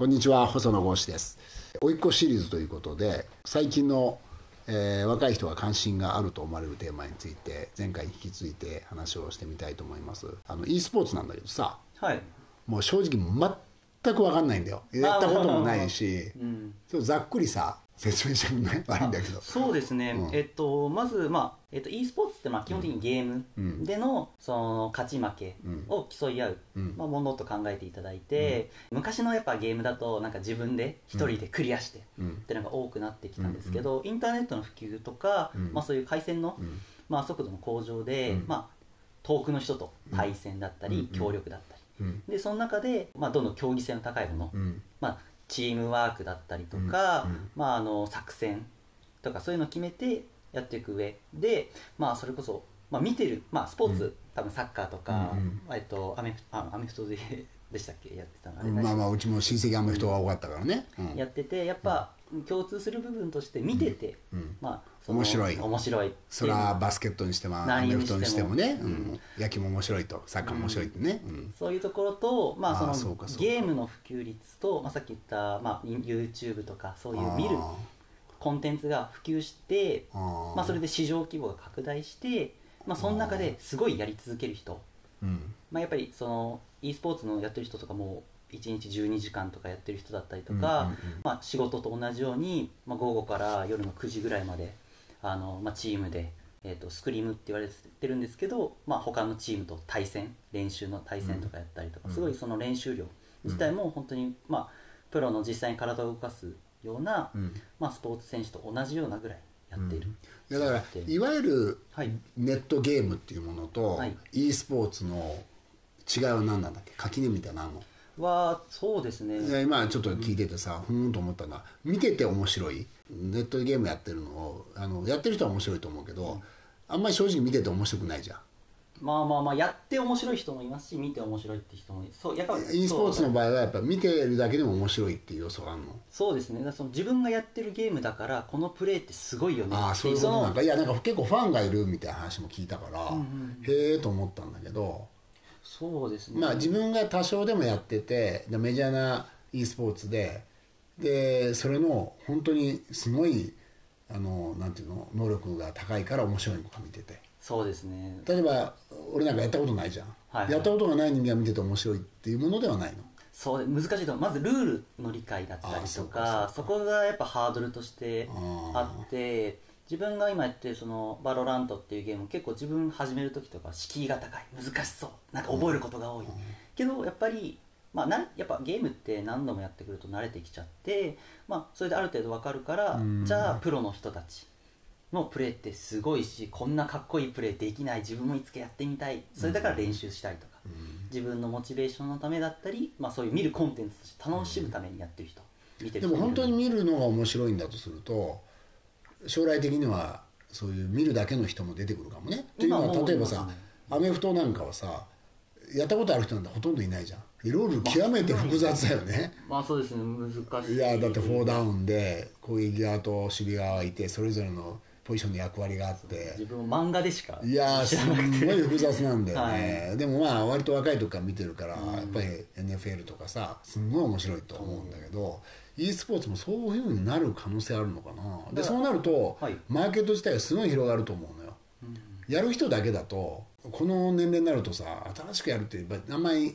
こんにちは細野豪志です甥っ子シリーズということで最近の、えー若い人が関心があると思われるテーマについて前回に引き継いで話をしてみたいと思いますあの e スポーツなんだけどさはい。もう正直全く分かんないんだよやったこともないし、うん。ざっくりさ説明してい悪いんだけど。そうですね。うん。えっとまずまあえっと e スポーツってまあ基本的にゲームでのその勝ち負けを競い合ううん。まあものと考えていただいて、昔のやっぱゲームだとなんか自分で一人でクリアしてうん。っていうのが多くなってきたんですけど、インターネットの普及とか、うん。まあそういう回線のうん。まあ速度の向上で、うん。まあ遠くの人と対戦だったり、うん。協力だったり。うん。でその中で、まあ、どんどん競技性の高いもの、うん。まあ、チームワークだったりとか、うんうん。まあ、あの作戦とかそういうのを決めてやっていく上で、まあ、それこそ、まあ、見てる、まあ、スポーツ、うん。多分サッカーとか、うんうん。えっと、アメフあアメフトででしたっけ？やってたの？あれ、まあまあうちも親戚あんまり人が多かったからね、うん。やっててやっぱ共通する部分として見てて、うん。まあ、面白い。面白いそれはバスケットにしてもアメフトにしてもね、野球も面白いと。サッカーも面白いってね、うん。そういうところと、まあ、そのゲームの普及率と、まあ、さっき言った、まあ、YouTube とかそういう見るあコンテンツが普及して、まあ、それで市場規模が拡大して、まあ、その中ですごいやり続ける人、うん。まあ、やっぱりその e スポーツのやってる人とかも1日12時間とかやってる人だったりとか、うんうんうん。まあ、仕事と同じように、まあ、午後から夜の9時ぐらいまであの、まあ、チームで、えー、とスクリームって言われてるんですけど、まあ、他のチームと対戦練習の対戦とかやったりとか、うん。すごいその練習量自体も本当に、まあ、プロの実際に体を動かすような、うん。まあ、スポーツ選手と同じようなぐらいやっている、いやだからいわゆるはい。ネットゲームっていうものと、はい。e スポーツの違いは何なんだっけ？垣根みたいなのはそうですね。いや今ちょっと聞いててさふーんと思ったのは見てて面白い？ネットでゲームやってるのをあのやってる人は面白いと思うけどあんまり正直見てて面白くないじゃんまあまあまあやって面白い人もいますし見て面白いって人もいる。そうやっぱ e スポーツの場合はやっぱ見てるだけでも面白いっていう要素があるの？そうですね。その自分がやってるゲームだからこのプレーってすごいよね。ああそういうことなんかいやなんか結構ファンがいるみたいな話も聞いたから、うんうんへえと思ったんだけどそうですね。まあ自分が多少でもやっててでメジャーな e スポーツででそれの本当にすごいあのなんていうの能力が高いから面白いのか見てて。そうですね。例えば俺なんかやったことないじゃん、はいはい。やったことがない人間が見てて面白いっていうものではないの？そう難しいとまずルールの理解だったりとかそこがやっぱハードルとしてああって自分が今やってるそのバロラントっていうゲーム結構自分始める時とか敷居が高い。難しそう。なんか覚えることが多い、けどやっぱりまあ、なやっぱゲームって何度もやってくると慣れてきちゃって、まあ、それである程度分かるから、うん。じゃあプロの人たちのプレーってすごいしこんなかっこいいプレーできない自分もいつかやってみたい。それだから練習したりとか、自分のモチベーションのためだったり、まあ、そういう見るコンテンツとして楽しむためにやってる人、見てる人でも本当に見るのが面白いんだとすると将来的にはそういう見るだけの人も出てくるかもね。っていうのは例えばさねアメフトなんかはさやったことある人なんてほとんどいないじゃん。いろいろ極めて複雑だよね。まあそうですね。難しい。いやだってフォーダウンで攻撃側と守備側がいてそれぞれのポジションの役割があって。自分も漫画でしかいやーすんごい複雑なんだよね、はでもまあ割と若い時から見てるから、やっぱり NFL とかさすんごい面白いと思うんだけど、e スポーツもそういうふうになる可能性あるのかな。でそうなると、はい。マーケット自体がすごい広がると思うのよ。やる人だけだとこの年齢になるとさ新しくやるってやっぱあんまり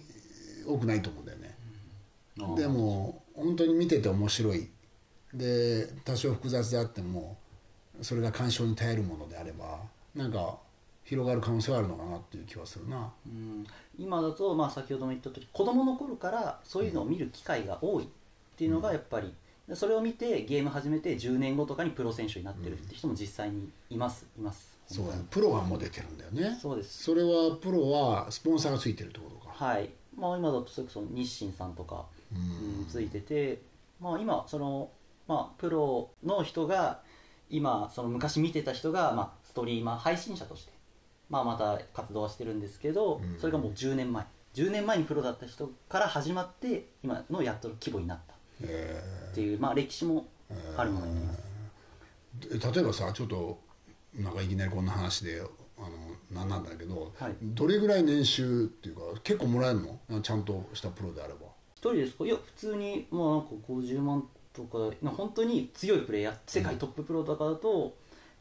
多くないと思うんだよね、あーでも本当に見てて面白い。で多少複雑であってもそれが鑑賞に耐えるものであればなんか広がる可能性はあるのかなっていう気はするな。うん。今だと、まあ、先ほども言った通り子供の頃からそういうのを見る機会が多いっていうのがやっぱり、でそれを見てゲーム始めて10年後とかにプロ選手になってるって人も実際にいます。います。そうだね。プロがもう出てるんだよね。そうです。それはプロはスポンサーがついてるってことか。はい、まあ、今だとそれこそ日清さんとか、うんついてて、まあ、今その、まあ、プロの人が今その昔見てた人が、まあ、ストリーマー配信者として、まあ、また活動はしてるんですけど、うん。それがもう10年前。10年前にプロだった人から始まって今のやっとの規模になった。えっていう、まあ、歴史もあるものになります、ー例えばさちょっとなんかいきなりこんな話であのなんなんだけど、はい。どれぐらい年収っていうか結構もらえるの？ちゃんとしたプロであれば。人ですか？いや普通にまあなんか50万とかな本当に強いプレイヤー世界トッププロとかだと、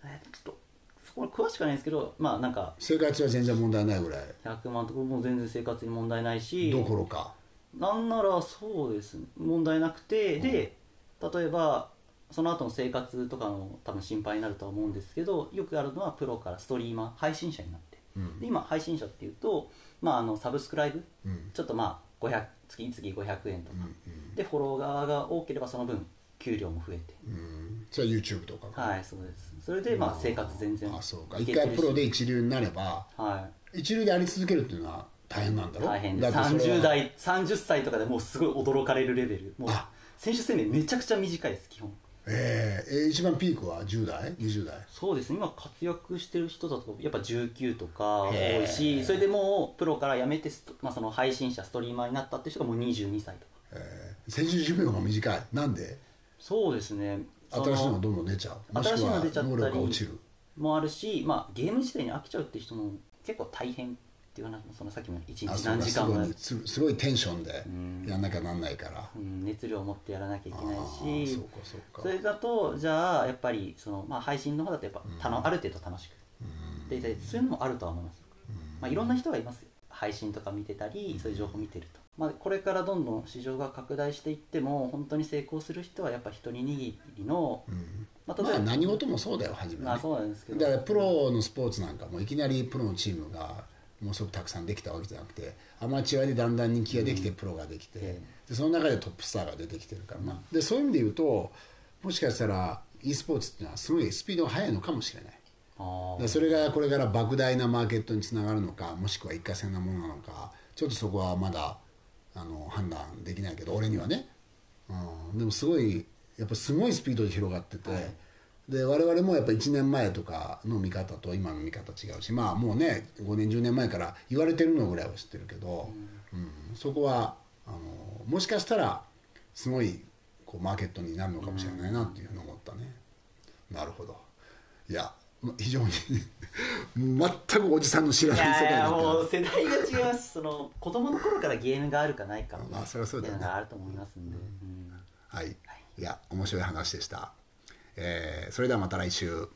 えーちょっとそこは詳しくはないんですけどまあなんか生活は全然問題ないぐらい。100万とかもう全然生活に問題ないしどころか。なんならそうですね。問題なくて、で例えばその後の生活とかの多分心配になるとは思うんですけどよくあるのはプロからストリーマー配信者になって、うん。で今配信者っていうと、まあ、あのサブスクライブ？うん。ちょっとまあ500月々500円とか、うんでフォロワーが多ければその分給料も増えて、うん。それは YouTube とかかはいそうです。それでまあ生活全然あそうか。一回プロで一流になればは一流であり続けるっていうのは大変なんだいろ大変です。だってそれは。30代30歳とかでもうすごい驚かれるレベル。もうあ。選手生命めちゃくちゃ短いです基本。えーえー一番ピークは10代？20代？そうです。ね今活躍してる人だとやっぱ19とか多いしそれでもうプロから辞めてまあ、その配信者ストリーマーになったっていう人がもう22歳とか。えー選手寿命が短い。なんで？そうですね。そ新しいのがどんどん出ちゃう。もしくは能力が落ちる。もあるし、まあ、ゲーム自体に飽きちゃうって人も結構大変っていう話もそのさっきの1日何時間もすごいすすごいテンションでん。やんなきゃなんないから。うん、熱量を持ってやらなきゃいけないし。それだとじゃあやっぱりその、まあ、配信の方だとやっぱ、たのある程度楽しく。ででそういうのもあるとは思います、まあ、いろんな人がいますよ。配信とか見てたりそういう情報見てると、まあ、これからどんどん市場が拡大していっても本当に成功する人はやっぱ一人握りの、まあ、例えば、まあ何事もそうだよ初めはね。まあそうなんですけど。だからプロのスポーツなんかもいきなりプロのチームがものすごくたくさんできたわけじゃなくてアマチュアでだんだん人気ができてプロができて、えでその中でトップスターが出てきてるからな、でそういう意味で言うともしかしたら e スポーツっていうのはすごいスピードが速いのかもしれない。あでそれがこれから莫大なマーケットにつながるのかもしくは一過性なものなのかちょっとそこはまだあの判断できないけど俺にはね、うん、でもすごいやっぱすごいスピードで広がってて、で我々もやっぱ1年前とかの見方と今の見方違うし。まあもうね5年10年前から言われてるのぐらいは知ってるけど、うん。そこはあのもしかしたらすごいこうマーケットになるのかもしれないなっていうふうに思ったね。なるほど。いやま非常に全くおじさんの知らいない世界やいやだもう世代が違いますその子供の頃からゲームがあるかないかまあそりゃそうだよねあると思いますんで、うん。はい。いや面白い話でした、えーそれではまた来週